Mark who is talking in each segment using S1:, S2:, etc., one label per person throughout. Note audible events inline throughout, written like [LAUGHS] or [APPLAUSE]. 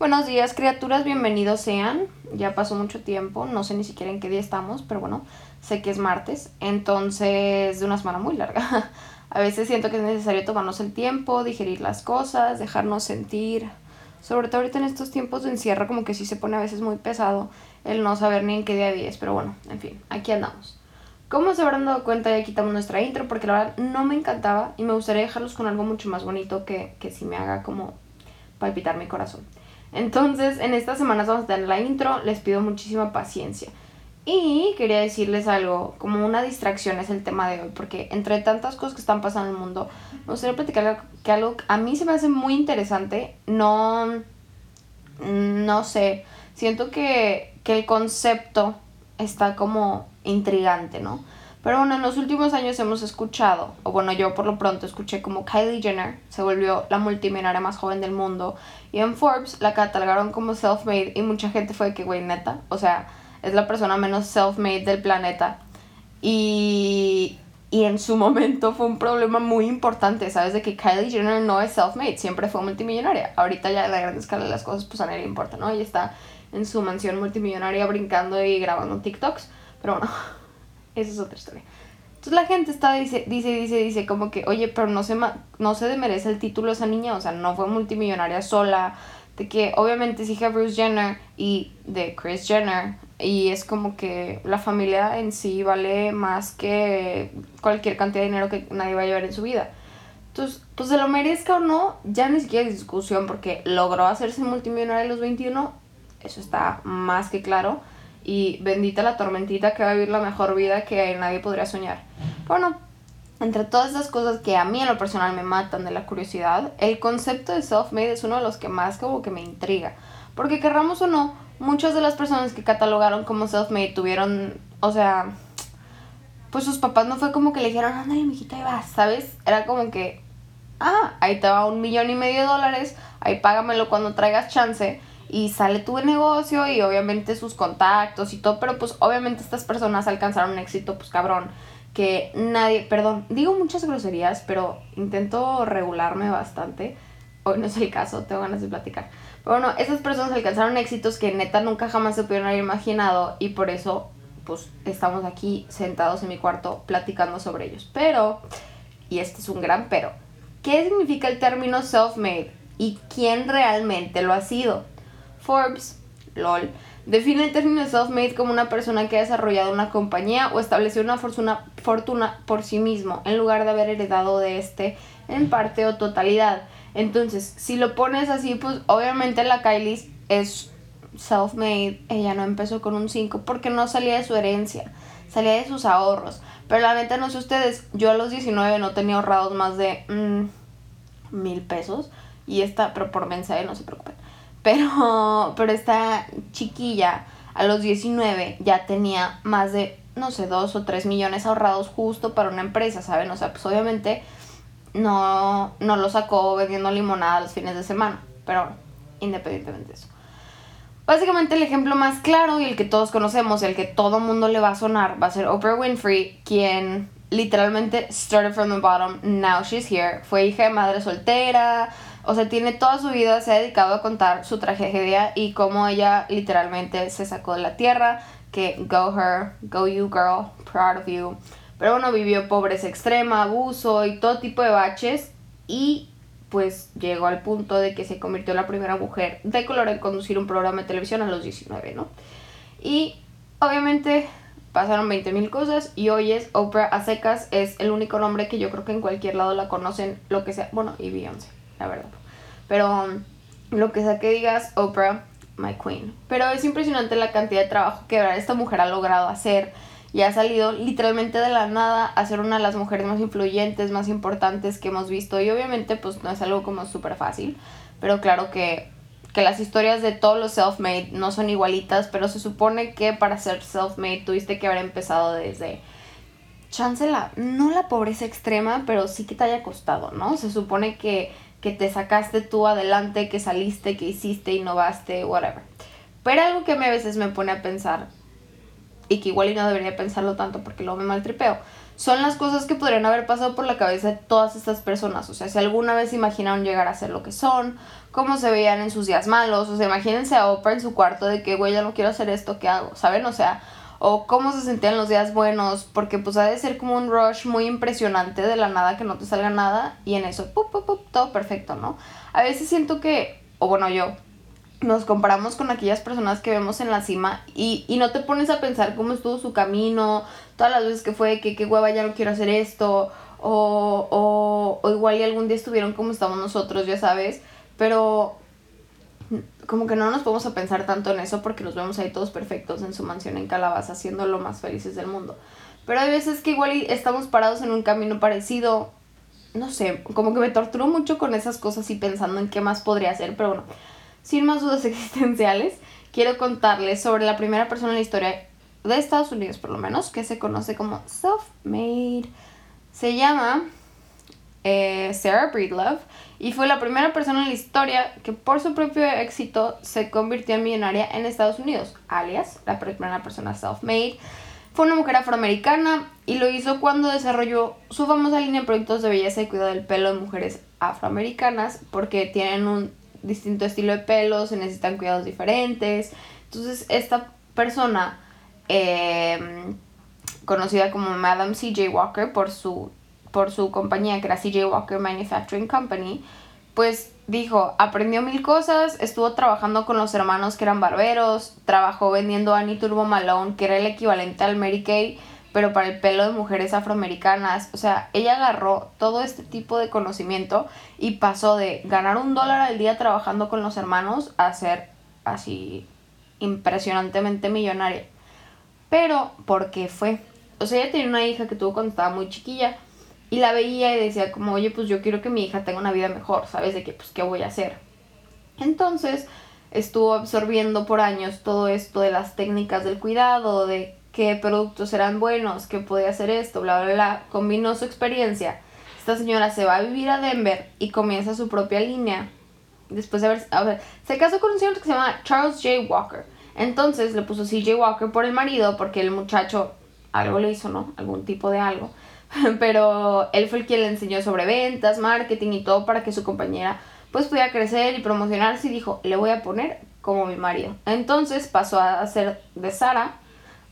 S1: Buenos días, criaturas, bienvenidos sean. Ya pasó mucho tiempo, no sé ni siquiera en qué día estamos, pero bueno, sé que es martes, entonces de una semana muy larga. [LAUGHS] A veces siento que es necesario tomarnos el tiempo, digerir las cosas, dejarnos sentir. Sobre todo ahorita en estos tiempos de encierro, como que sí se pone a veces muy pesado el no saber ni en qué día es, pero bueno, en fin, aquí andamos. Como se habrán dado cuenta, ya quitamos nuestra intro porque la verdad no me encantaba y me gustaría dejarlos con algo mucho más bonito que, que sí me haga como palpitar mi corazón. Entonces, en estas semanas vamos a tener la intro, les pido muchísima paciencia. Y quería decirles algo, como una distracción es el tema de hoy, porque entre tantas cosas que están pasando en el mundo, me gustaría platicar que algo a mí se me hace muy interesante, no, no sé, siento que, que el concepto está como intrigante, ¿no? Pero bueno, en los últimos años hemos escuchado, o bueno, yo por lo pronto escuché como Kylie Jenner se volvió la multimillonaria más joven del mundo y en Forbes la catalogaron como self-made y mucha gente fue que, güey, neta, o sea, es la persona menos self-made del planeta. Y, y en su [LAUGHS] momento fue un problema muy importante, ¿sabes? De que Kylie Jenner no es self-made, siempre fue multimillonaria. Ahorita ya en la gran escala de las cosas, pues a nadie le importa, ¿no? Ella está en su mansión multimillonaria brincando y grabando TikToks, pero bueno, [LAUGHS] esa es otra historia. Entonces la gente está, dice, dice, dice, dice, como que, oye, pero no se, no se merece el título esa niña, o sea, no fue multimillonaria sola, de que obviamente es hija de Bruce Jenner y de Chris Jenner, y es como que la familia en sí vale más que cualquier cantidad de dinero que nadie va a llevar en su vida. Entonces, pues se lo merezca o no, ya ni siquiera hay discusión porque logró hacerse multimillonaria a los 21, eso está más que claro y bendita la tormentita que va a vivir la mejor vida que nadie podría soñar. Bueno, entre todas esas cosas que a mí en lo personal me matan de la curiosidad, el concepto de self-made es uno de los que más como que me intriga. Porque querramos o no, muchas de las personas que catalogaron como self-made tuvieron, o sea, pues sus papás no fue como que le dijeron, ándale, mijita, ahí vas, ¿sabes? Era como que, ah, ahí te va un millón y medio de dólares, ahí págamelo cuando traigas chance y sale tu negocio y obviamente sus contactos y todo, pero pues obviamente estas personas alcanzaron un éxito, pues cabrón, que nadie, perdón, digo muchas groserías, pero intento regularme bastante. Hoy no es el caso, tengo ganas de platicar. Pero bueno, esas personas alcanzaron éxitos que neta nunca jamás se pudieron haber imaginado y por eso pues estamos aquí sentados en mi cuarto platicando sobre ellos. Pero, y este es un gran pero, ¿qué significa el término self-made y quién realmente lo ha sido? Forbes, LOL, define el término self-made como una persona que ha desarrollado una compañía o establecido una fortuna, fortuna por sí mismo, en lugar de haber heredado de este en parte o totalidad. Entonces, si lo pones así, pues obviamente la Kylie es self-made. Ella no empezó con un 5 porque no salía de su herencia, salía de sus ahorros. Pero la neta, no sé ustedes, yo a los 19 no tenía ahorrados más de mm, mil pesos. Y esta, pero por mensaje, no se preocupen. Pero, [LAUGHS] pero esta chiquilla a los 19 ya tenía más de, no sé, 2 o 3 millones ahorrados justo para una empresa, ¿saben? O sea, pues obviamente no, no lo sacó vendiendo limonada los fines de semana. Pero bueno, independientemente de eso. Básicamente el ejemplo más claro y el que todos conocemos, el que todo mundo le va a sonar, va a ser Oprah Winfrey, quien literalmente started from the bottom, now she's here. Fue hija de madre soltera, o sea, tiene toda su vida, se ha dedicado a contar su tragedia y cómo ella literalmente se sacó de la tierra, que go her, go you girl, proud of you. Pero bueno, vivió pobreza extrema, abuso y todo tipo de baches y pues llegó al punto de que se convirtió en la primera mujer de color en conducir un programa de televisión a los 19, ¿no? Y obviamente pasaron 20 mil cosas y hoy es Oprah a secas, es el único nombre que yo creo que en cualquier lado la conocen, lo que sea, bueno, y Beyoncé la verdad. Pero lo que sea que digas, Oprah, my queen. Pero es impresionante la cantidad de trabajo que esta mujer ha logrado hacer y ha salido literalmente de la nada a ser una de las mujeres más influyentes, más importantes que hemos visto. Y obviamente pues no es algo como súper fácil, pero claro que, que las historias de todos los self-made no son igualitas, pero se supone que para ser self-made tuviste que haber empezado desde chance la, no la pobreza extrema, pero sí que te haya costado, ¿no? Se supone que que te sacaste tú adelante, que saliste, que hiciste, innovaste, whatever. Pero algo que a a veces me pone a pensar, y que igual y no debería pensarlo tanto porque luego me maltripeo, son las cosas que podrían haber pasado por la cabeza de todas estas personas. O sea, si alguna vez imaginaron llegar a ser lo que son, cómo se veían en sus días malos. O sea, imagínense a Oprah en su cuarto de que, güey, ya no quiero hacer esto, ¿qué hago? ¿Saben? O sea, o cómo se sentían los días buenos, porque pues ha de ser como un rush muy impresionante de la nada que no te salga nada y en eso, pup, pup, pup, todo perfecto, ¿no? A veces siento que, o bueno, yo, nos comparamos con aquellas personas que vemos en la cima y, y no te pones a pensar cómo estuvo su camino, todas las veces que fue, que qué hueva ya no quiero hacer esto, o, o, o igual y algún día estuvieron como estamos nosotros, ya sabes, pero como que no nos podemos a pensar tanto en eso porque los vemos ahí todos perfectos en su mansión en Calabaza, siendo lo más felices del mundo. Pero hay veces que igual estamos parados en un camino parecido, no sé, como que me torturo mucho con esas cosas y pensando en qué más podría hacer, pero bueno, sin más dudas [LAUGHS] existenciales, quiero contarles sobre la primera persona en la historia de Estados Unidos, por lo menos, que se conoce como self-made. Se llama eh, Sarah Breedlove y fue la primera persona en la historia que por su propio éxito se convirtió en millonaria en Estados Unidos, alias la primera persona self-made. Fue una mujer afroamericana y lo hizo cuando desarrolló su famosa línea de productos de belleza y cuidado del pelo de mujeres afroamericanas porque tienen un distinto estilo de pelo, se necesitan cuidados diferentes. Entonces esta persona, em, conocida como Madame CJ Walker por su, por su compañía que era CJ Walker Manufacturing Company, pues dijo, aprendió mil cosas, estuvo trabajando con los hermanos que eran barberos, trabajó vendiendo Annie Turbo Malone, que era el equivalente al Mary Kay, pero para el pelo de mujeres afroamericanas. O sea, ella agarró todo este tipo de conocimiento y pasó de ganar un dólar al día trabajando con los hermanos a ser así impresionantemente millonaria. Pero, ¿por qué fue? O sea, ella tenía una hija que tuvo cuando estaba muy chiquilla y la veía y decía como, oye, pues yo quiero que mi hija tenga una vida mejor, ¿sabes? De que, pues, ¿qué voy a hacer? Entonces, estuvo absorbiendo por años todo esto de las técnicas del cuidado, de qué productos eran buenos, qué podía hacer esto, bla, bla, bla. Combinó su experiencia. Esta señora se va a vivir a Denver y comienza su propia línea. Después de haber, a ver, se casó con un señor que se llama Charles J. Walker. Entonces le puso CJ Walker por el marido porque el muchacho algo le hizo, ¿no? Algún tipo de algo. [LAUGHS] Pero él fue el quien le enseñó sobre ventas, marketing y todo para que su compañera pues pudiera crecer y promocionarse y dijo, le voy a poner como mi marido. Entonces pasó a ser de Sara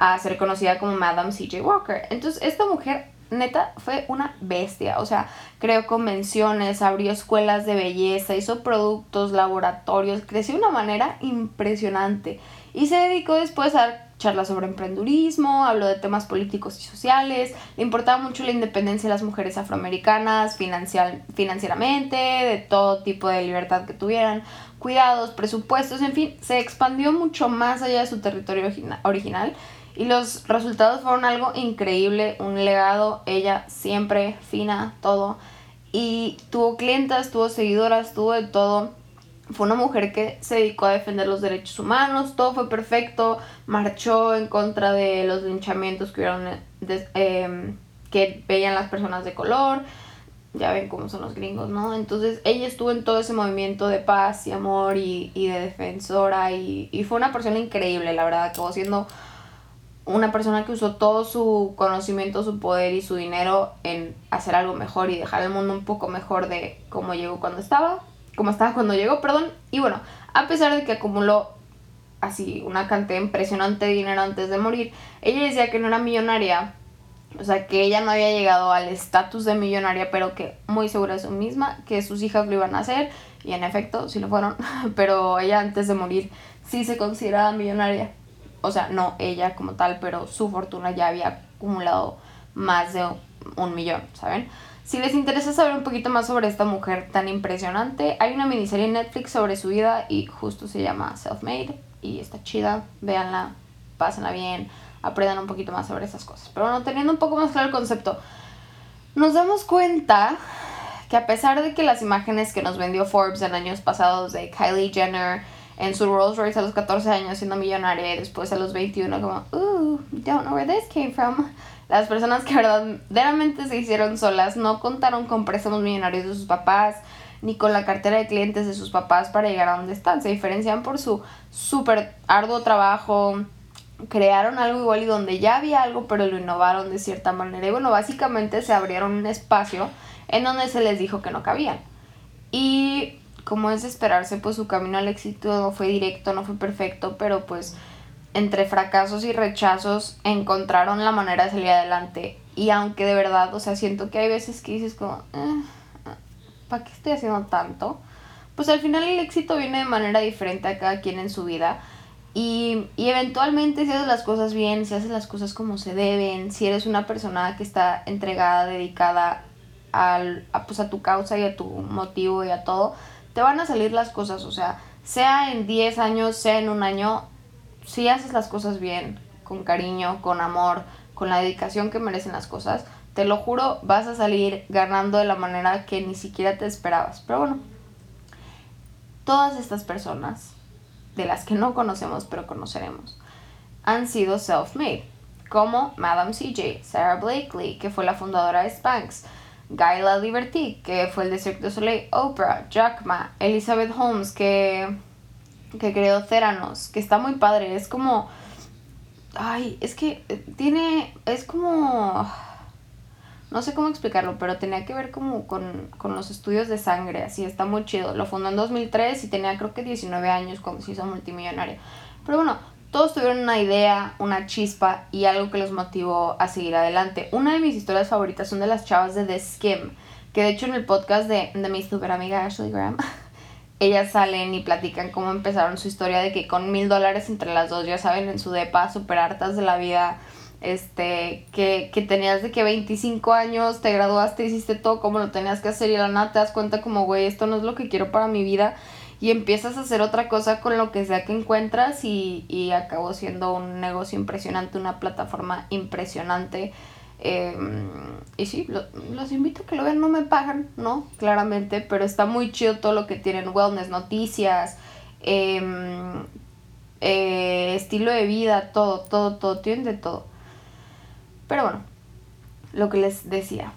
S1: a ser conocida como Madame CJ Walker. Entonces, esta mujer neta fue una bestia, o sea, creó convenciones, abrió escuelas de belleza, hizo productos, laboratorios, creció de una manera impresionante y se dedicó después a dar charlas sobre emprendurismo, habló de temas políticos y sociales, le importaba mucho la independencia de las mujeres afroamericanas financieramente, de todo tipo de libertad que tuvieran, cuidados, presupuestos, en fin, se expandió mucho más allá de su territorio original y los resultados fueron algo increíble, un legado, ella siempre fina, todo. Y tuvo clientas, tuvo seguidoras, tuvo de todo. Fue una mujer que se dedicó a defender los derechos humanos, todo fue perfecto, marchó en contra de los linchamientos que hubieron, em, que veían las personas de color, ya ven cómo son los gringos, ¿no? Entonces ella estuvo en todo ese movimiento de paz y amor y, y de defensora y, y, fue una persona increíble, la verdad, acabó siendo una persona que usó todo su conocimiento, su poder y su dinero en hacer algo mejor y dejar el mundo un poco mejor de cómo llegó cuando estaba, como estaba cuando llegó, perdón. Y bueno, a pesar de que acumuló así una cantidad impresionante de dinero antes de morir, ella decía que no era millonaria, o sea, que ella no había llegado al estatus de millonaria, pero que muy segura de sí misma, que sus hijas lo iban a hacer, y en efecto, sí lo fueron, [LAUGHS] pero ella antes de morir sí se consideraba millonaria o sea, no ella como tal, pero su fortuna ya había acumulado más de un millón, ¿saben? Si les interesa saber un poquito más sobre esta mujer tan impresionante, hay una miniserie en Netflix sobre su vida y justo se llama Self-Made y está chida, véanla, pásenla bien, aprendan un poquito más sobre esas cosas. Pero bueno, teniendo un poco más claro el concepto, nos damos cuenta que a pesar de que las imágenes que nos vendió Forbes en años pasados de Kylie Jenner, en su Rolls Royce a los 14 años siendo millonaria y después a los 21 como, uh, don't know where this came from. Las personas que [LAUGHS] verdaderamente se hicieron solas no contaron con préstamos millonarios de sus papás ni con la cartera de clientes de sus papás para llegar a donde están. Se diferencian por su súper arduo trabajo, crearon algo igual y donde ya había algo, pero lo innovaron de cierta manera. Y bueno, básicamente se abrieron un espacio en donde se les dijo que no cabían. Y como es de esperarse, pues su camino al éxito no fue directo, no fue perfecto, pero pues entre fracasos y rechazos encontraron la manera de salir adelante. Y aunque de verdad, o sea, siento que hay veces que dices como, eh, ¿para qué estoy haciendo tanto? Pues al final el éxito viene de manera diferente a cada quien en su vida. Y, y eventualmente si haces las cosas bien, si haces las cosas como se deben, si eres una persona que está entregada, dedicada al, a, pues a tu causa y a tu motivo y a todo, te van a salir las cosas. O sea, sea en 10 años, sea en un año, si haces las cosas bien, con cariño, con amor, con la dedicación que merecen las cosas, te lo juro, vas a salir ganando de la manera que ni siquiera te esperabas. Pero bueno, todas estas personas, de las que no conocemos pero conoceremos, han sido self-made, como Madame CJ, Sarah Blakely, que fue la fundadora de Spanx, Gaila Liberty, que fue el de Cirque du Soleil, Oprah, Jack Ma, Elizabeth Holmes, que que creó Theranos, que está muy padre, es como... Ay, es que tiene... es como... No sé cómo explicarlo, pero tenía que ver como con, con los estudios de sangre, así está muy chido. Lo fundó en 2003 y tenía creo que 19 años cuando se hizo multimillonario. Pero bueno, todos tuvieron una idea, una chispa y algo que los motivó a seguir adelante. Una de mis historias favoritas son de las chavas de The Skim, que de hecho en el podcast de, de mi super amiga Ashley Graham [LAUGHS] ellas salen y platican cómo empezaron su historia de que con mil dólares entre las dos, ya saben, en su depa, súper hartas de la vida, este, que, que tenías de que 25 años, te graduaste, hiciste todo como lo tenías que hacer y la nada te das cuenta como, güey, esto no es lo que quiero para mi vida y empiezas a hacer otra cosa con lo que sea que encuentras y, y acabó siendo un negocio impresionante, una plataforma impresionante Em, y sí, los invito a que lo vean, no me pagan, ¿no? Claramente, pero está muy chido todo lo que tienen, wellness, noticias, em, eh, estilo de vida, todo, todo, todo, tienen de todo. Pero bueno, lo que les decía.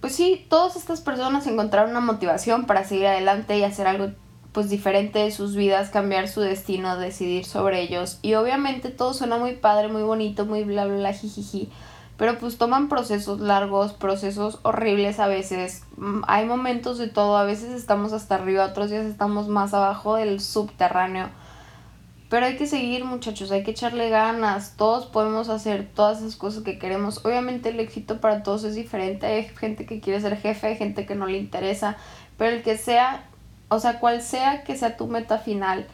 S1: Pues sí, todas estas personas encontraron una motivación para seguir adelante y hacer algo pues diferente de sus vidas, cambiar su destino, decidir sobre ellos. Y obviamente todo suena muy padre, muy bonito, muy bla bla bla jijiji pero pues toman procesos largos, procesos horribles a veces. Mm, hay momentos de todo, a veces estamos hasta arriba, otros días estamos más abajo del subterráneo. Pero hay que seguir muchachos, hay que echarle ganas, todos podemos hacer todas esas cosas que queremos. Obviamente el éxito para todos es diferente, hay gente que quiere ser jefe, hay gente que no le interesa, pero el que sea, o sea, cual sea que sea tu meta final,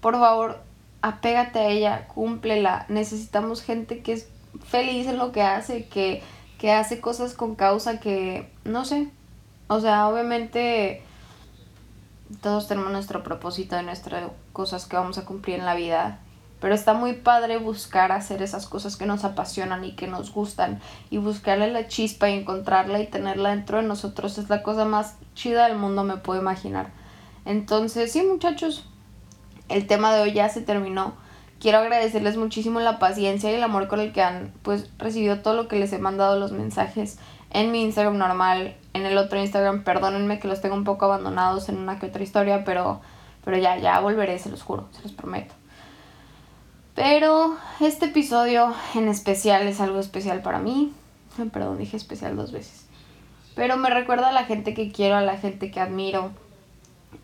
S1: por favor, apégate a ella, cúmplela. Necesitamos gente que es feliz en lo que hace, que, que hace cosas con causa, que no sé. O sea, obviamente todos tenemos nuestro propósito de nuestras cosas que vamos a cumplir en la vida. Pero está muy padre buscar hacer esas cosas que nos apasionan y que nos gustan. Y buscarle la chispa y encontrarla y tenerla dentro de nosotros es la cosa más chida del mundo, me puedo imaginar. Entonces, sí, muchachos, el tema de hoy ya se terminó quiero agradecerles muchísimo la paciencia y el amor con el que han pues recibido todo lo que les he mandado los mensajes en mi Instagram normal, en el otro Instagram, perdónenme que los tengo un poco abandonados en una que otra historia, pero, pero ya, ya volveré, se los juro, se los prometo. Pero este episodio en especial es algo especial para mí. Perdón, dije especial dos veces. Pero me recuerda a la gente que quiero, a la gente que admiro.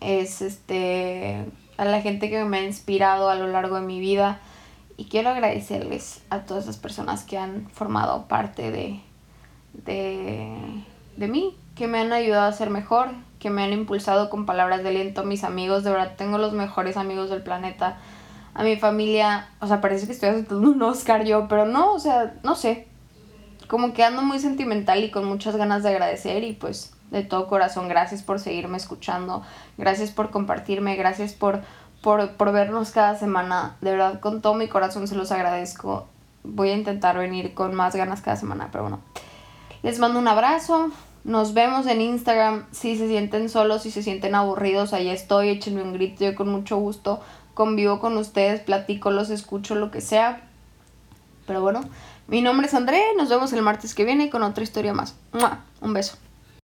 S1: Es este a la gente que me ha inspirado a lo largo de mi vida. Y quiero agradecerles a todas esas personas que han formado parte de, de, de mí, que me han ayudado a ser mejor, que me han impulsado con palabras de aliento, mis amigos, de verdad tengo los mejores amigos del planeta, a mi familia, o sea, parece que estoy haciendo un Oscar yo, pero no, o sea, no sé, como que ando muy sentimental y con muchas ganas de agradecer y pues de todo corazón. Gracias por seguirme escuchando, gracias por compartirme, gracias por, por, por vernos cada semana. De verdad, con todo mi corazón se los agradezco. Voy a intentar venir con más ganas cada semana, pero bueno. Les mando un abrazo. Nos vemos en Instagram. Si se sienten solos, si se sienten aburridos, ahí estoy. Échenme un grito. Yo con mucho gusto convivo con ustedes, platico, los escucho, lo que sea. Pero bueno, mi nombre es André. Nos vemos el martes que viene con otra historia más. Un beso.